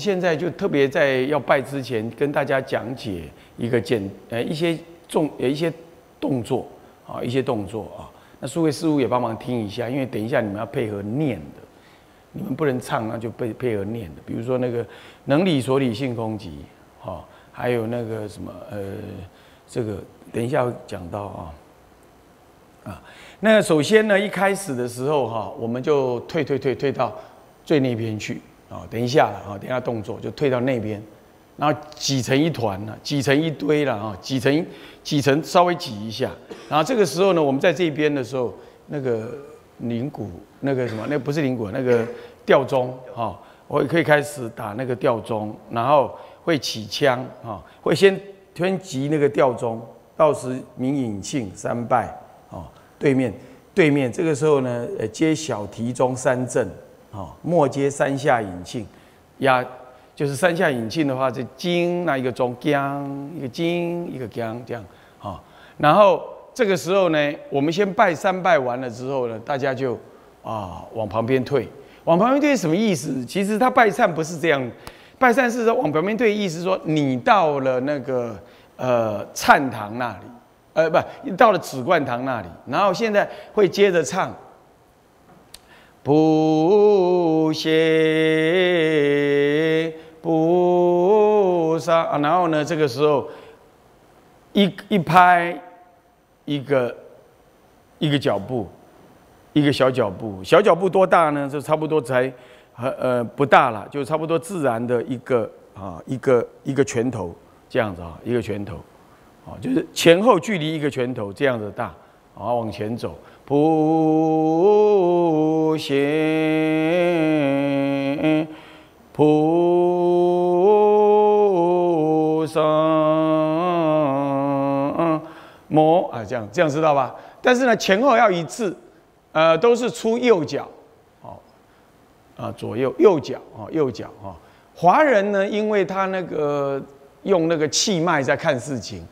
现在就特别在要拜之前，跟大家讲解一个简呃一些重呃一些动作啊，一些动作啊。那诸位师傅也帮忙听一下，因为等一下你们要配合念的，你们不能唱，那就配配合念的。比如说那个能理所理性空寂，哈，还有那个什么呃，这个等一下讲到啊啊。那首先呢，一开始的时候哈，我们就退退退退到最那边去。啊，等一下了啊，等一下动作就退到那边，然后挤成一团了，挤成一堆了啊，挤成挤成稍微挤一下，然后这个时候呢，我们在这边的时候，那个铃鼓，那个什么，那不是铃鼓，那个吊钟啊，我也可以开始打那个吊钟，然后会起枪啊，会先先击那个吊钟，到时鸣引磬三拜啊，对面对面这个时候呢，呃，接小提钟三震。哦，末接三下引磬，压就是三下引磬的话，这金那一个钟，将一个金一个将这样，哦，然后这个时候呢，我们先拜三拜完了之后呢，大家就啊往旁边退，往旁边退什么意思？其实他拜忏不是这样，拜忏是说往旁边退，意思说你到了那个呃忏堂那里，呃不，到了止观堂那里，然后现在会接着唱。不谢不杀，然后呢？这个时候一一拍，一个一个脚步，一个小脚步，小脚步多大呢？就差不多才呃呃不大了，就差不多自然的一个啊一个一个拳头这样子啊，一个拳头啊，就是前后距离一个拳头这样子大，啊往前走。普贤菩萨摩啊，这样这样知道吧？但是呢，前后要一致，呃，都是出右脚，哦，啊，左右右脚啊，右脚啊。华人呢，因为他那个用那个气脉在看事情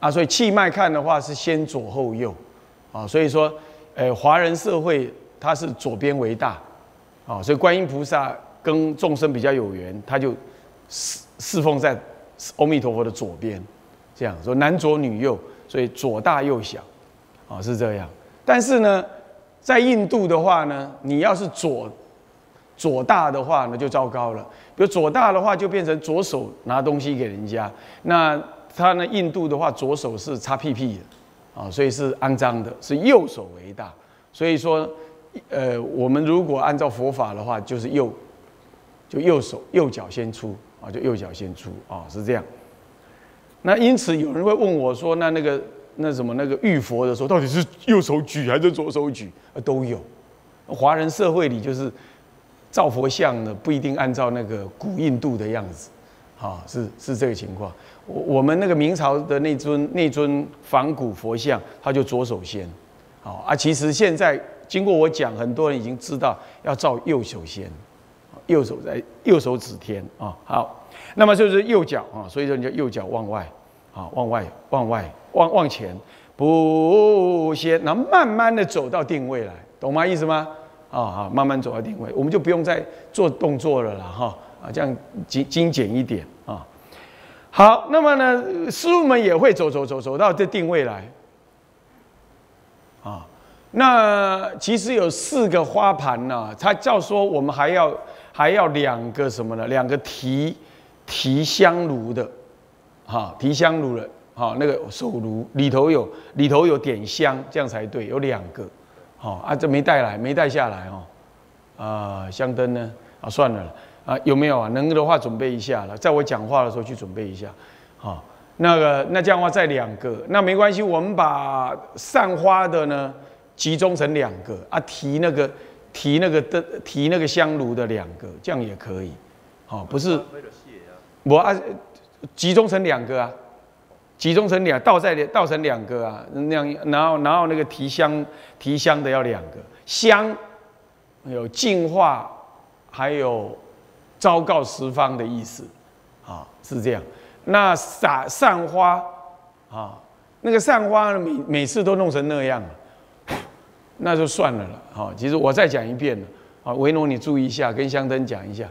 啊，所以气脉看的话是先左后右啊，所以说。呃，华人社会它是左边为大，啊，所以观音菩萨跟众生比较有缘，他就侍侍奉在阿弥陀佛的左边，这样说男左女右，所以左大右小，啊是这样。但是呢，在印度的话呢，你要是左左大的话呢，就糟糕了。比如左大的话，就变成左手拿东西给人家，那他呢，印度的话，左手是擦屁屁的。啊，所以是肮脏的，是右手为大。所以说，呃，我们如果按照佛法的话，就是右，就右手右脚先出啊，就右脚先出啊，是这样。那因此有人会问我说，那那个那什么那个玉佛的时候，到底是右手举还是左手举？呃，都有。华人社会里就是造佛像呢，不一定按照那个古印度的样子，啊，是是这个情况。我我们那个明朝的那尊那尊仿古佛像，他就左手先，好啊。其实现在经过我讲，很多人已经知道要照右手先，右手在右手指天啊。好，那么就是右脚啊，所以说你就右脚往外啊，往外往外往往前，不先，然后慢慢的走到定位来，懂吗？意思吗？啊啊，慢慢走到定位，我们就不用再做动作了啦，哈啊，这样精精简一点啊。好，那么呢，师傅们也会走走走走到这定位来，啊，那其实有四个花盘呢，他叫说我们还要还要两个什么呢？两个提提香炉的，哈，提香炉的，哈，那个手炉里头有里头有点香，这样才对，有两个，好啊，这没带来，没带下来哦，啊，香灯呢？啊，算了。啊，有没有啊？能的话准备一下了，在我讲话的时候去准备一下，好，那个那这样的话再两个，那没关系，我们把散花的呢集中成两个。啊，提那个提那个的提那个香炉的两个，这样也可以，好，不是，我啊集中成两个啊，集中成两倒在倒成两个啊，那样，然后然后那个提香提香的要两个。香，有净化，还有。昭告十方的意思，啊，是这样。那撒散花，啊，那个散花每每次都弄成那样，那就算了了。好，其实我再讲一遍了。啊，维诺你注意一下，跟香灯讲一下，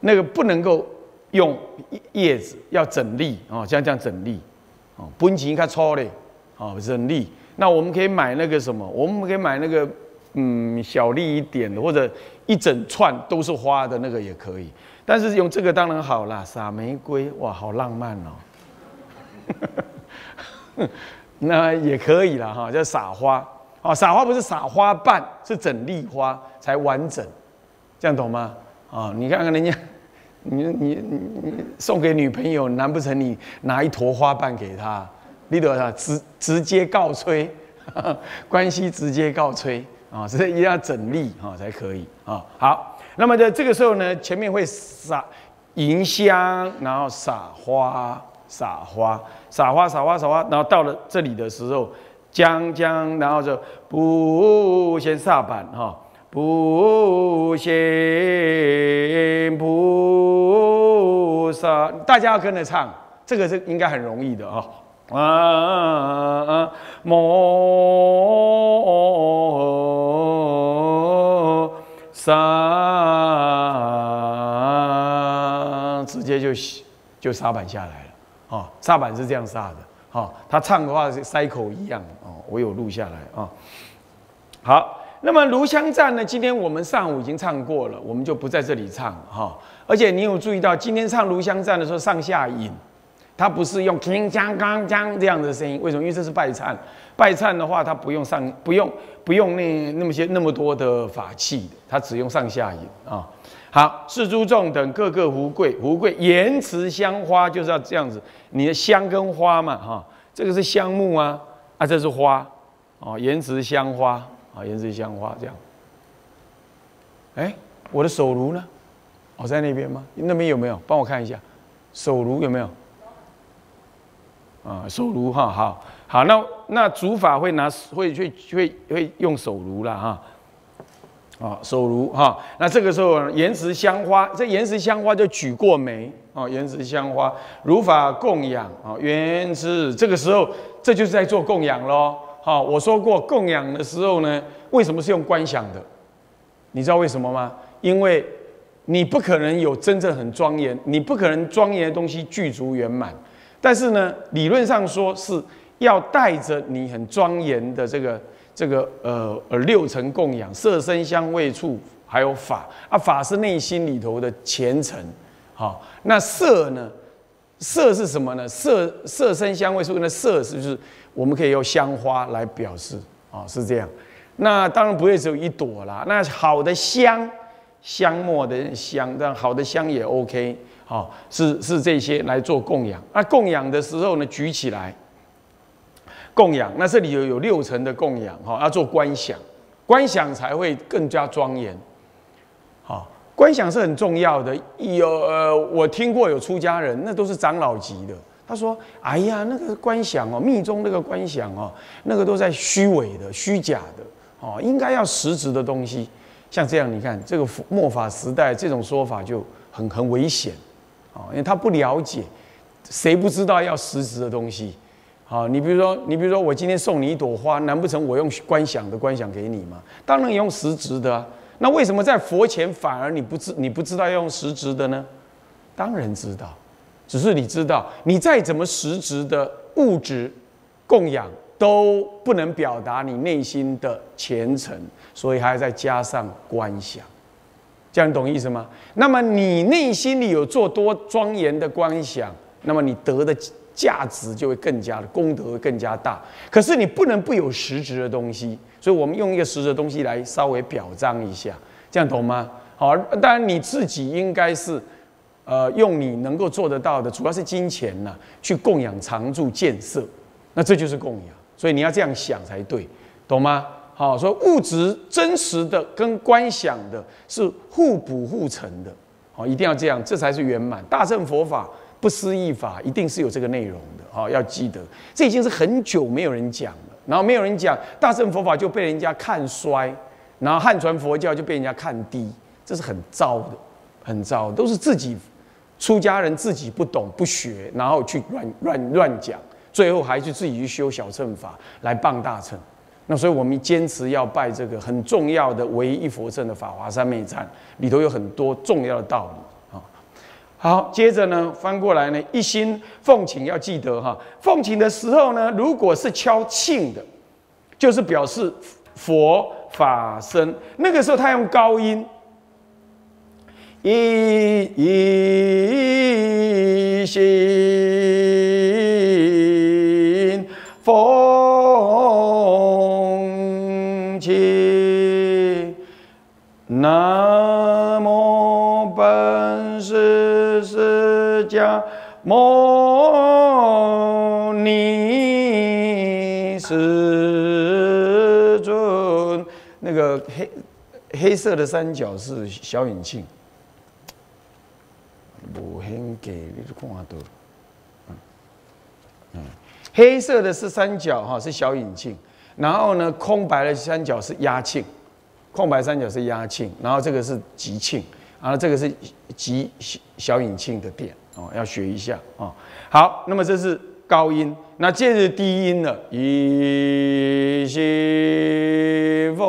那个不能够用叶子要整粒啊，像这样整粒哦，本钱较粗嘞，哦，整粒。那我们可以买那个什么？我们可以买那个嗯小粒一点的，或者一整串都是花的那个也可以。但是用这个当然好啦，撒玫瑰哇，好浪漫哦。那也可以了哈，叫撒花啊，撒花不是撒花瓣，是整粒花才完整，这样懂吗？啊，你看看人家，你你你送给女朋友，难不成你拿一坨花瓣给她？你懂啊？直直接告吹，关系直接告吹啊，所以一定要整粒啊才可以啊。好，那么在这个时候呢，前面会撒银香，然后撒花。撒花，撒花，撒花，撒花，然后到了这里的时候，将将，然后就不先撒板哈，不先菩萨，大家要跟着唱，这个是应该很容易的啊啊啊！摩萨，直接就就撒板下来了。哦，沙板是这样撒的，哦，他唱的话是塞口一样，哦，我有录下来啊。好，那么炉香赞呢？今天我们上午已经唱过了，我们就不在这里唱哈。而且你有注意到，今天唱炉香赞的时候上下引，它不是用铿锵锵锵这样的声音，为什么？因为这是拜忏，拜忏的话，它不用上，不用不用那那么些那么多的法器，它只用上下引啊。好，四诸众等各个福贵，福贵言辞香花就是要这样子，你的香跟花嘛，哈，这个是香木啊，啊，这是花，哦，言辞香花，啊，言辞香花这样。哎，我的手炉呢？哦，在那边吗？那边有没有？帮我看一下，手炉有没有？啊，手炉哈，好，好，那那主法会拿，会会会会用手炉了哈。啊，手炉哈，那这个时候岩石香花，这岩石香花就举过眉啊，岩石香花如法供养啊，原之这个时候这就是在做供养喽。好，我说过供养的时候呢，为什么是用观想的？你知道为什么吗？因为你不可能有真正很庄严，你不可能庄严的东西具足圆满，但是呢，理论上说是要带着你很庄严的这个。这个呃呃六层供养色身香味触还有法啊法是内心里头的虔诚，好那色呢？色是什么呢？色色身香味触那色是不是我们可以用香花来表示啊？是这样。那当然不会只有一朵啦。那好的香香末的香，但好的香也 OK，好是是这些来做供养。那供养的时候呢，举起来。供养，那这里有有六层的供养，哈，要做观想，观想才会更加庄严，好，观想是很重要的。有呃，我听过有出家人，那都是长老级的，他说：“哎呀，那个观想哦，密宗那个观想哦，那个都在虚伪的、虚假的，哦，应该要实质的东西。像这样，你看这个末法时代这种说法就很很危险，啊，因为他不了解，谁不知道要实质的东西？”好，你比如说，你比如说，我今天送你一朵花，难不成我用观想的观想给你吗？当然用实质的。那为什么在佛前反而你不知你不知道要用实质的呢？当然知道，只是你知道，你再怎么实质的物质供养都不能表达你内心的虔诚，所以还要再加上观想，这样懂意思吗？那么你内心里有做多庄严的观想，那么你得的。价值就会更加的功德会更加大，可是你不能不有实质的东西，所以我们用一个实质的东西来稍微表彰一下，这样懂吗？好，当然你自己应该是，呃，用你能够做得到的，主要是金钱呐，去供养常住建设，那这就是供养，所以你要这样想才对，懂吗？好，所以物质真实的跟观想的是互补互成的，好，一定要这样，这才是圆满。大乘佛法。不思议法一定是有这个内容的，好，要记得，这已经是很久没有人讲了，然后没有人讲大乘佛法就被人家看衰，然后汉传佛教就被人家看低，这是很糟的，很糟，都是自己出家人自己不懂不学，然后去乱乱乱讲，最后还是自己去修小乘法来傍大乘，那所以我们坚持要拜这个很重要的唯一佛乘的法华三昧禅，里头有很多重要的道理啊。好，接着呢，翻过来呢，一心奉请要记得哈，奉请的时候呢，如果是敲磬的，就是表示佛法身，那个时候他用高音，一一心南无本师释迦牟尼世尊。那个黑黑色的三角是小引磬，无很给你就看到，嗯。嗯，黑色的是三角哈，是小引磬，然后呢，空白的三角是压庆，空白三角是压磬，然后这个是急磬，然后这个是急小引磬的点哦，要学一下啊。好，那么这是高音，那接着低音了，一心奉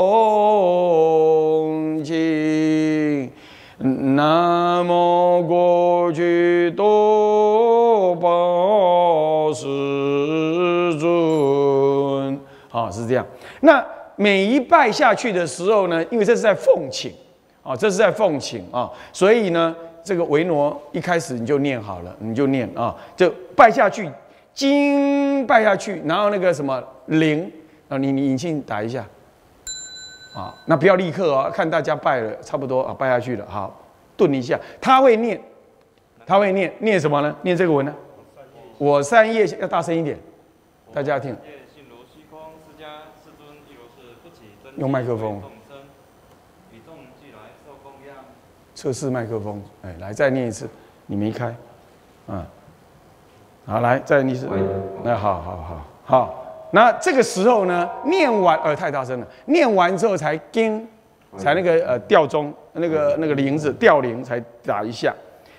请，南无过去多宝世尊。好，是这样。那每一拜下去的时候呢，因为这是在奉请啊，这是在奉请啊，所以呢，这个维诺一开始你就念好了，你就念啊，就拜下去，经拜下去，然后那个什么灵啊，你你引信打一下啊，那不要立刻哦，看大家拜了差不多啊，拜下去了，好，顿一下，他会念，他会念念什么呢？念这个文呢？我三业要大声一点，大家听。用麦克风。测试麦克风，哎，来再念一次，你没开，嗯，好，来再念一次，那好好好好，那这个时候呢，念完，呃，太大声了，念完之后才叮，才那个呃吊钟，那个那个铃子吊铃才打一下，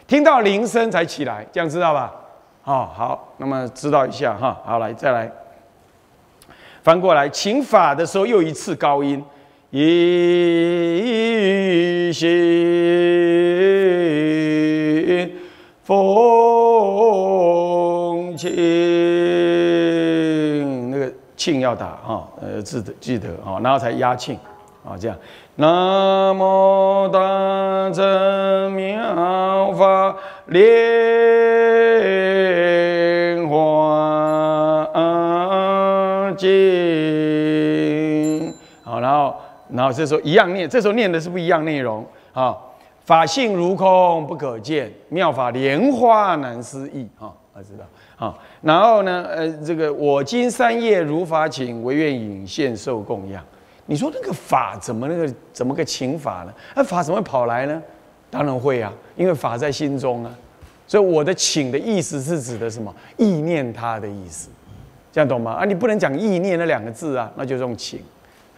听到铃声才起来，这样知道吧？哦，好，那么知道一下哈，好，来再来。翻过来，请法的时候又一次高音，一心风清，那个庆要打哈，呃，记得记得啊，然后才压庆啊，这样。南无大乘妙法莲华然后这时候一样念，这时候念的是不一样内容啊。法性如空不可见，妙法莲花难思议啊，我知道啊。然后呢，呃，这个我今三业如法请，唯愿引现受供养。你说那个法怎么那个怎么个请法呢？那法怎么会跑来呢？当然会啊，因为法在心中啊。所以我的请的意思是指的什么？意念他的意思，这样懂吗？啊，你不能讲意念那两个字啊，那就用请，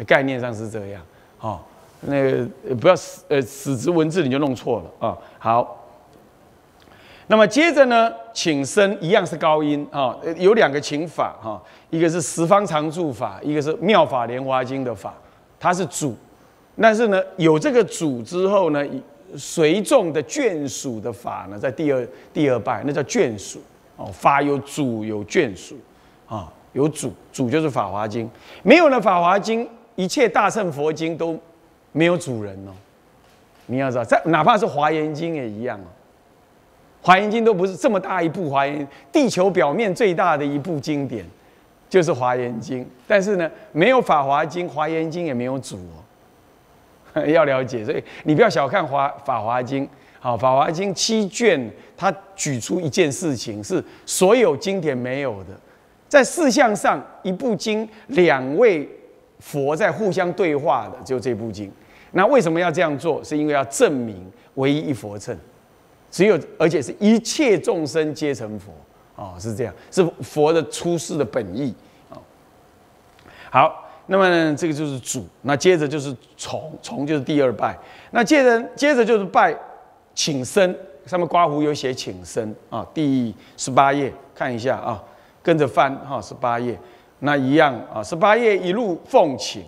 概念上是这样。好，那个不要死呃死直文字你就弄错了啊。好，那么接着呢，请声一样是高音啊，有两个请法哈。一个是十方常住法，一个是妙法莲华经的法，它是主。但是呢，有这个主之后呢，随众的眷属的法呢，在第二第二拜，那叫眷属哦。法有主有眷属啊，有主主就是法华经，没有了法华经，一切大乘佛经都没有主人哦。你要知道，在哪怕是华严经也一样哦。华严经都不是这么大一部华严，地球表面最大的一部经典。就是《华严经》，但是呢，没有《法华经》，《华严经》也没有主哦，要了解，所以你不要小看《华法华经》。好，《法华经》七卷，它举出一件事情，是所有经典没有的，在事项上，一部经两位佛在互相对话的，就这部经。那为什么要这样做？是因为要证明唯一一佛乘，只有而且是一切众生皆成佛。哦，是这样，是佛的出世的本意啊。好，那么，这个就是主，那接着就是从，从就是第二拜，那接着接着就是拜请生，上面刮胡有写请生啊，第十八页看一下啊，跟着翻哈，十八页那一样啊十八夜一路奉请。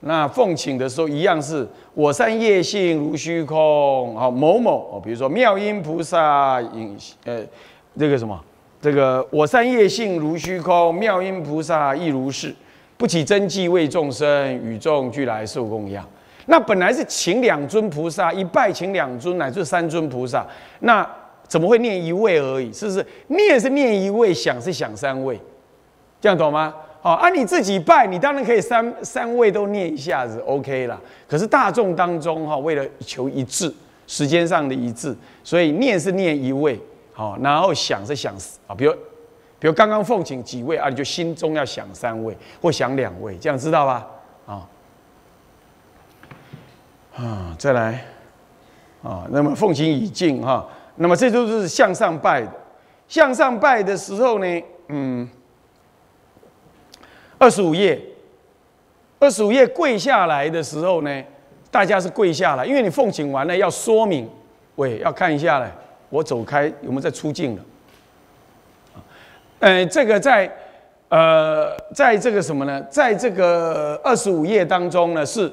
那奉请的时候一样是我善夜性如虚空啊某某比如说妙音菩萨应呃这个什么？这个我善夜性如虚空妙音菩萨亦如是。不起真迹为众生与众俱来受供养。那本来是请两尊菩萨一拜请两尊乃至三尊菩萨那怎么会念一位而已？是不是？念是念一位想是想三位。这样懂吗？好啊你自己拜你当然可以三三位都念一下子 ok 了可是大众当中哈为了求一致时间上的一致所以念是念一位好然后想是想啊比如比如刚刚奉请几位啊你就心中要想三位或想两位这样知道吧？啊啊再来。啊那么奉请已尽哈。那么这就是向上拜的。向上拜的时候呢嗯二十五页，二十五页跪下来的时候呢，大家是跪下来，因为你奉请完了要说明，喂，要看一下嘞，我走开有没有在出境了？呃，这个在呃，在这个什么呢？在这个二十五页当中呢，是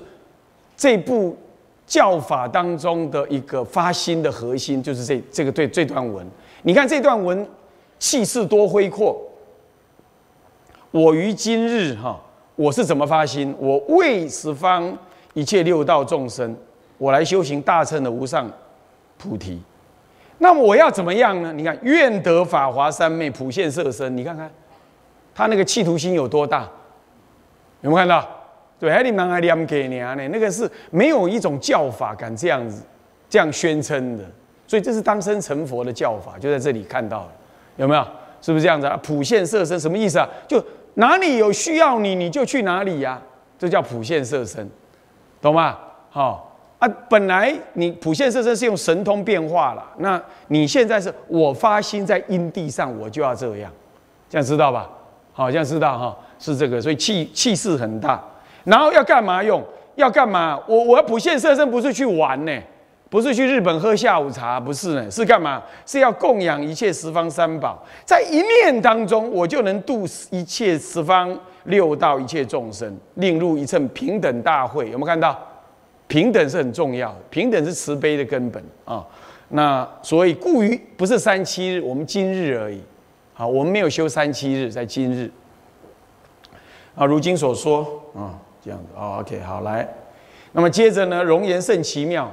这部教法当中的一个发心的核心，就是这这个对这段文。你看这段文气势多恢阔。我于今日哈，我是怎么发心？我为十方一切六道众生，我来修行大乘的无上菩提。那么我要怎么样呢？你看，愿得法华三昧，普现色身。你看看，他那个企图心有多大？有没有看到？对，还你们还念给你啊？那个是没有一种教法敢这样子这样宣称的。所以这是当生成佛的教法，就在这里看到了，有没有？是不是这样子啊？普现色身什么意思啊？就哪里有需要你，你就去哪里呀？这叫普现舍身，懂吗？好啊，本来你普现舍身是用神通变化了，那你现在是我发心在因地上，我就要这样，这样知道吧？好像知道哈，是这个，所以气气势很大。然后要干嘛用？要干嘛？我我要普现舍身不是去玩呢。不是去日本喝下午茶，不是呢，是干嘛？是要供养一切十方三宝，在一念当中，我就能度一切十方六道一切众生，令入一乘平等大会。有没有看到？平等是很重要，平等是慈悲的根本啊。那所以，故于不是三七日，我们今日而已。好，我们没有修三七日，在今日。啊，如今所说啊，这样子啊，OK，好来。那么接着呢，容颜甚奇妙。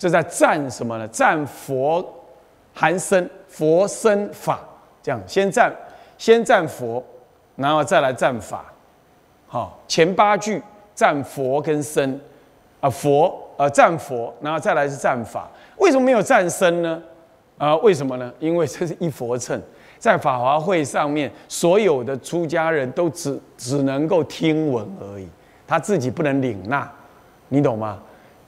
这在赞什么呢？赞佛、含生、佛生法，这样先赞，先赞佛，然后再来赞法，好，前八句赞佛跟生，啊佛，啊赞佛，然后再来是赞法，为什么没有赞生呢？啊，为什么呢？因为这是一佛称，在法华会上面，所有的出家人都只只能够听闻而已，他自己不能领纳，你懂吗？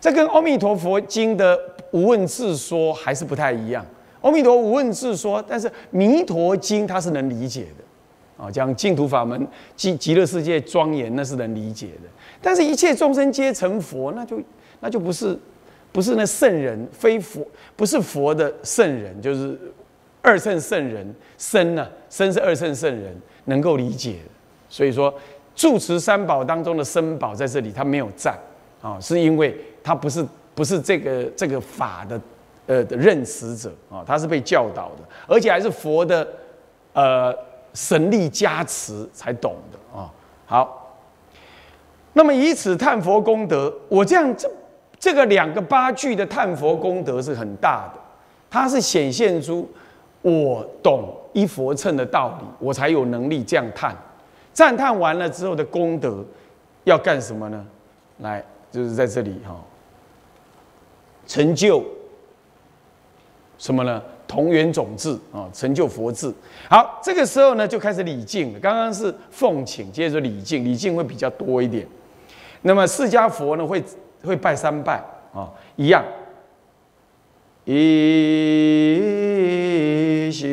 这跟《阿弥陀佛经》的无问自说还是不太一样。阿弥陀无问自说，但是《弥陀经》它是能理解的，啊，讲净土法门、极极乐世界庄严，那是能理解的。但是，一切众生皆成佛，那就那就不是不是那圣人，非佛不是佛的圣人，就是二圣圣人身呢、啊，身是二圣圣人能够理解的。所以说，住持三宝当中的身宝在这里，它没有占啊，是因为他不是不是这个这个法的呃的认识者啊，他是被教导的，而且还是佛的呃神力加持才懂的啊。好，那么以此探佛功德，我这样这这个两个八句的探佛功德是很大的，它是显现出我懂一佛称的道理，我才有能力这样探。赞叹完了之后的功德要干什么呢？来，就是在这里哈。成就什么呢？同源种智啊，成就佛智。好，这个时候呢，就开始礼敬了。刚刚是奉请，接着礼敬，礼敬会比较多一点。那么释迦佛呢，会会拜三拜啊，一样。一心。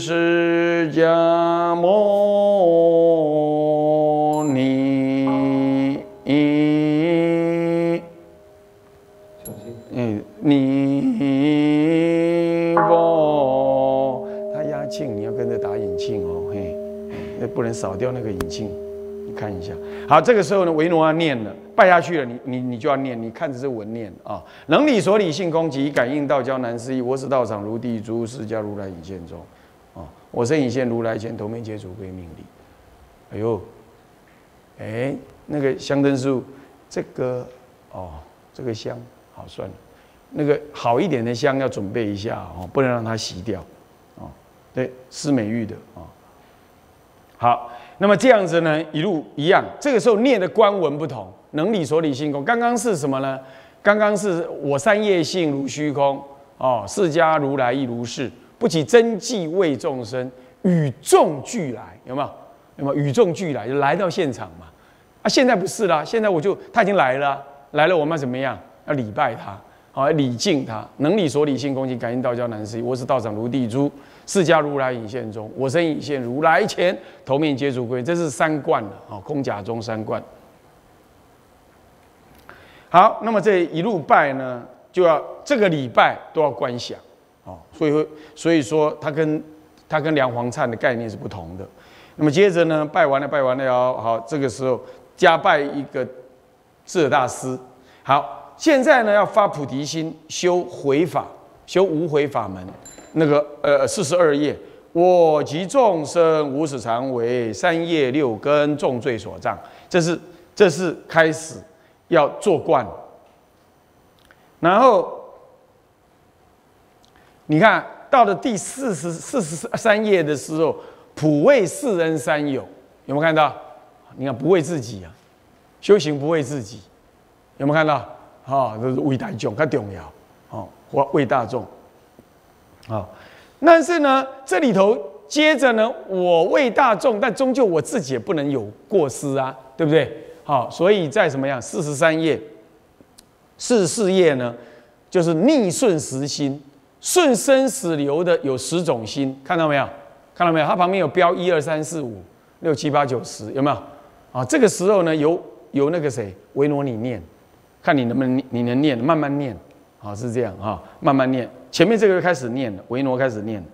释迦牟尼。你佛，他压境，你要跟着打引庆哦，嘿，那不能少掉那个引庆。你看一下，好，这个时候呢，维诺要念了，拜下去了，你你你就要念，你看着这文念啊、能理所理性空击感应道交难思议，我使道场如地诸释迦如来引见中。啊，我身引现如来前，头面接触归命礼。哎呦，哎，那个香灯树，这个哦，这个香好算了，那个好一点的香要准备一下哦，不能让它熄掉，哦，对，施美玉的啊，好。那么这样子呢，一路一样。这个时候念的官文不同，能理所理性空。刚刚是什么呢？刚刚是我三业性如虚空哦，释迦如来亦如是，不起真迹为众生，与众俱来，有没有？有没有？与众俱来就来到现场嘛。啊，现在不是啦，现在我就他已经来了，来了我们要怎么样？要礼拜他，好礼敬他，能理所理性恭敬感应道交难思议。我是道场如地珠。释迦如来引现中，我身引现如来前，头面接主归，这是三观了啊，空假中三观。好，那么这一路拜呢，就要这个礼拜都要观想，哦，所以所以说它跟它跟梁皇忏的概念是不同的。那么接着呢，拜完了，拜完了，要好，这个时候加拜一个智者大师。好，现在呢要发菩提心，修回法，修无回法门。那个呃四十二页，我及众生无始常为三业六根重罪所障，这是这是开始要做惯。然后你看到了第四十四十三页的时候，普为世人三有，有没有看到？你看不为自己啊，修行不为自己，有没有看到？啊，这是为大众，更重要哦，或为大众。啊，但是呢，这里头接着呢，我为大众，但终究我自己也不能有过失啊，对不对？好，所以在什么样？四十三页、四十四页呢，就是逆顺时心，顺生死流的有十种心，看到没有？看到没有？它旁边有标一二三四五六七八九十，有没有？啊，这个时候呢，由由那个谁维罗你念，看你能不能你能念，慢慢念，好是这样哈，慢慢念。前面这个开始念了，维罗开始念。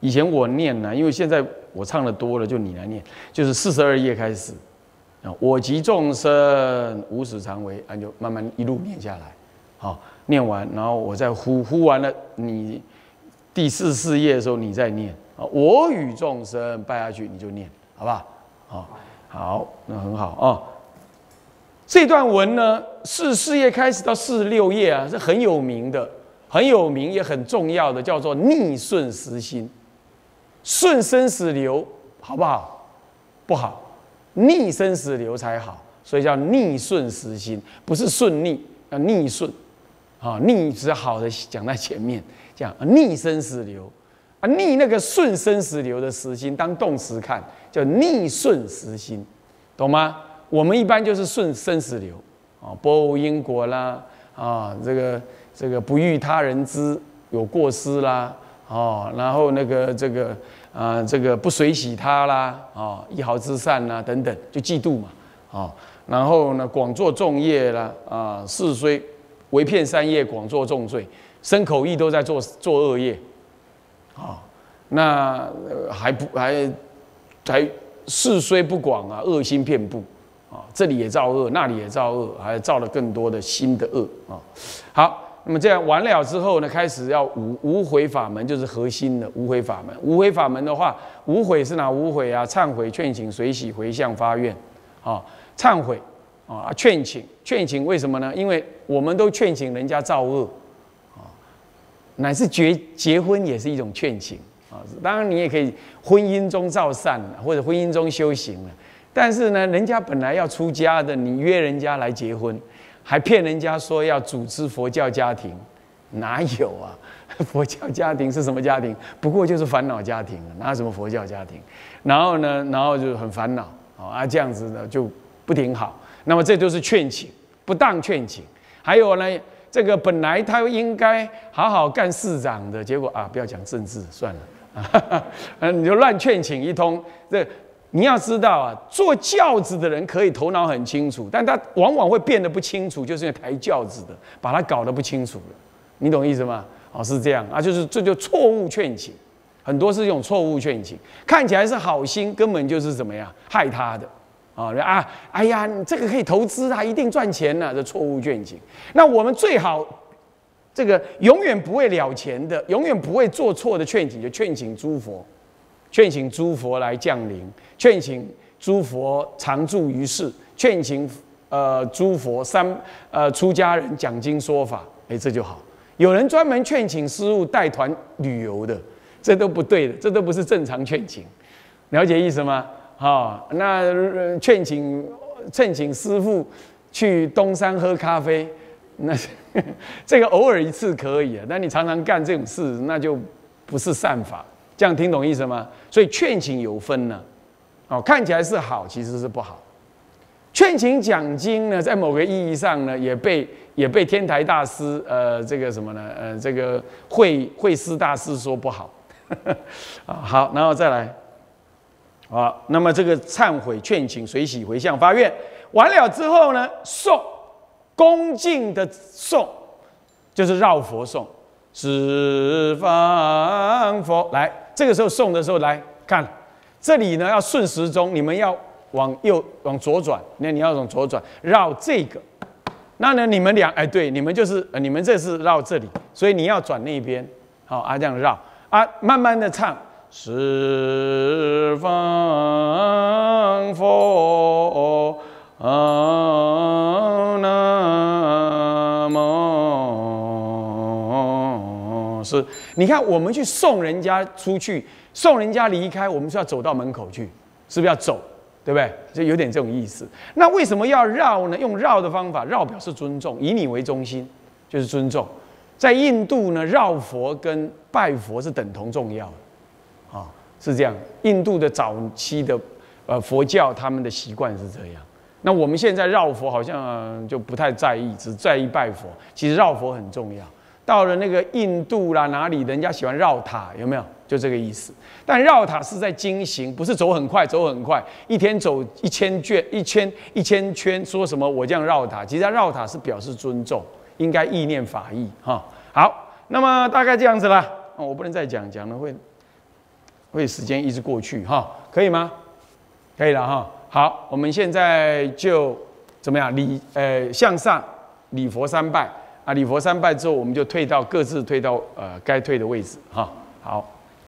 以前我念呢，因为现在我唱的多了，就你来念。就是四十二页开始啊，我及众生无始常为，啊，就慢慢一路念下来。好，念完，然后我再呼呼完了，你第四四页的时候你再念啊，我与众生拜下去，你就念，好不好？好，好，那很好啊。这段文呢，四四页开始到四十六页啊，是很有名的。很有名也很重要的叫做逆顺时心，顺生死流好不好？不好，逆生死流才好，所以叫逆顺时心，不是顺逆，要逆顺，啊，逆是好的讲在前面，讲逆生死流，啊，逆那个顺生死流的时心当动词看，叫逆顺时心，懂吗？我们一般就是顺生死流，啊，波因果啦，啊，这个。这个不欲他人知有过失啦，哦，然后那个这个啊，这个不随喜他啦，哦，一毫之善啦等等，就嫉妒嘛，哦，然后呢，广作众业啦，啊，是虽为骗三业，广作重罪，身口意都在做做恶业，啊，那还不还还事虽不广啊，恶心遍布，啊，这里也造恶，那里也造恶，还造了更多的新的恶啊，好。那么这样完了之后呢，开始要无无悔法门，就是核心的无悔法门。无悔法门的话，无悔是哪无悔啊？忏悔、劝请、随喜、回向、发愿，啊，忏悔啊，劝请、劝请，为什么呢？因为我们都劝请人家造恶，啊，乃是结结婚也是一种劝请啊。当然你也可以婚姻中造善或者婚姻中修行，但是呢，人家本来要出家的，你约人家来结婚。还骗人家说要组织佛教家庭，哪有啊？佛教家庭是什么家庭？不过就是烦恼家庭，哪有什么佛教家庭？然后呢，然后就很烦恼啊，这样子呢就不挺好。那么这就是劝请，不当劝请。还有呢，这个本来他应该好好干市长的，结果啊，不要讲政治算了，嗯，你就乱劝请一通这。你要知道啊，坐轿子的人可以头脑很清楚，但他往往会变得不清楚，就是因为抬轿子的把他搞得不清楚了。你懂意思吗？哦，是这样啊，就是这就错误劝请，很多是用错误劝请，看起来是好心，根本就是怎么样害他的啊啊！哎呀，你这个可以投资啊，一定赚钱呢，这错误劝请。那我们最好这个永远不会了钱的，永远不会做错的劝请，就劝请诸佛，劝请诸佛来降临，劝请诸佛常住于世，劝请呃诸佛三呃出家人讲经说法，哎，这就好。有人专门劝请师傅带团旅游的。这都不对的，这都不是正常劝请，了解意思吗？哈，那劝请劝请师傅去东山喝咖啡，那 这个偶尔一次可以啊，但你常常干这种事，那就不是善法。这样听懂意思吗？所以劝请有分呢，哦，看起来是好，其实是不好。劝请讲经呢，在某个意义上呢，也被也被天台大师呃这个什么呢？呃，这个慧慧师大师说不好。啊，好，然后再来，啊，那么这个忏悔、劝请、随喜、回向、发愿完了之后呢，诵恭敬的诵，就是绕佛诵，十方佛来。这个时候诵的时候来看，这里呢要顺时钟，你们要往右往左转，那你要往左转绕这个，那呢你们俩哎对，你们就是你们这是绕这里，所以你要转那边，好啊这样绕。啊，慢慢的唱，十方佛，那么是。你看，我们去送人家出去，送人家离开，我们是要走到门口去，是不是要走？对不对？就有点这种意思。那为什么要绕呢？用绕的方法，绕表示尊重，以你为中心，就是尊重。在印度呢，绕佛跟拜佛是等同重要的，是这样。印度的早期的呃佛教，他们的习惯是这样。那我们现在绕佛好像就不太在意，只在意拜佛。其实绕佛很重要。到了那个印度啦，哪里人家喜欢绕塔，有没有？就这个意思。但绕塔是在经行，不是走很快，走很快，一天走一千圈，一千一千圈，说什么我这样绕塔？其实绕塔是表示尊重。应该意念法意哈，好，那么大概这样子啦。我不能再讲，讲了会会时间一直过去哈，可以吗？可以了哈。好，我们现在就怎么样礼呃向上礼佛三拜啊，礼佛三拜之后，我们就退到各自退到呃该退的位置哈。好。